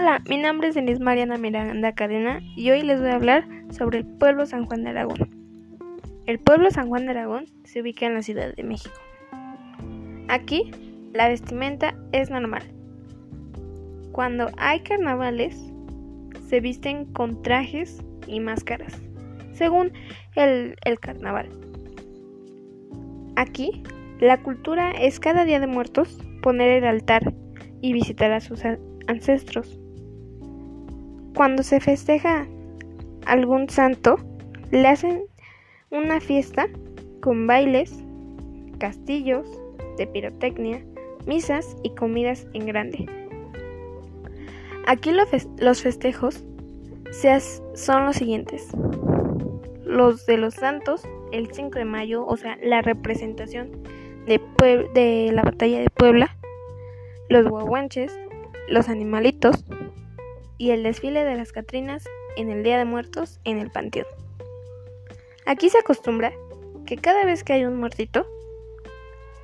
Hola, mi nombre es Denise Mariana Miranda Cadena y hoy les voy a hablar sobre el pueblo San Juan de Aragón. El pueblo San Juan de Aragón se ubica en la Ciudad de México. Aquí, la vestimenta es normal. Cuando hay carnavales, se visten con trajes y máscaras, según el, el carnaval. Aquí, la cultura es cada día de muertos poner el altar y visitar a sus ancestros. Cuando se festeja algún santo, le hacen una fiesta con bailes, castillos de pirotecnia, misas y comidas en grande. Aquí los festejos son los siguientes. Los de los santos, el 5 de mayo, o sea, la representación de, de la batalla de Puebla, los guaguanches, los animalitos y el desfile de las Catrinas en el Día de Muertos en el Panteón. Aquí se acostumbra que cada vez que hay un muertito,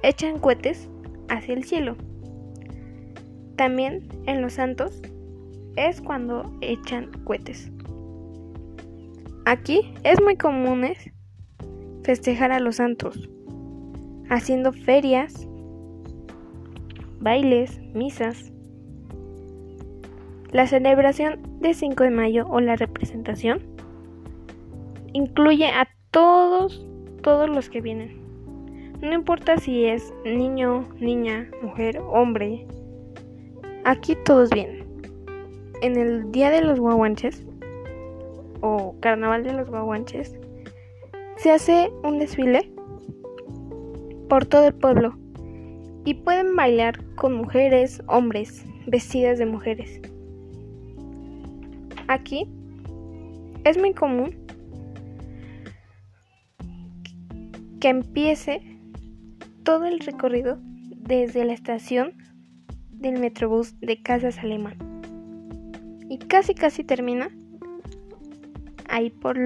echan cohetes hacia el cielo. También en los santos es cuando echan cohetes. Aquí es muy común festejar a los santos, haciendo ferias, bailes, misas. La celebración de 5 de mayo o la representación incluye a todos, todos los que vienen. No importa si es niño, niña, mujer, hombre. Aquí todos vienen. En el Día de los Guaguanches o Carnaval de los Guaguanches se hace un desfile por todo el pueblo y pueden bailar con mujeres, hombres, vestidas de mujeres. Aquí es muy común que empiece todo el recorrido desde la estación del Metrobús de Casas Alemán y casi casi termina ahí por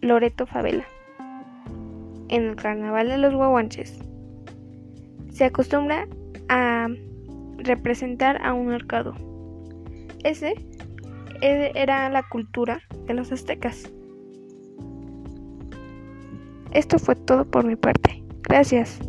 Loreto Favela en el carnaval de los guaguanches se acostumbra a representar a un arcado. Ese eh, era la cultura de los aztecas. Esto fue todo por mi parte. Gracias.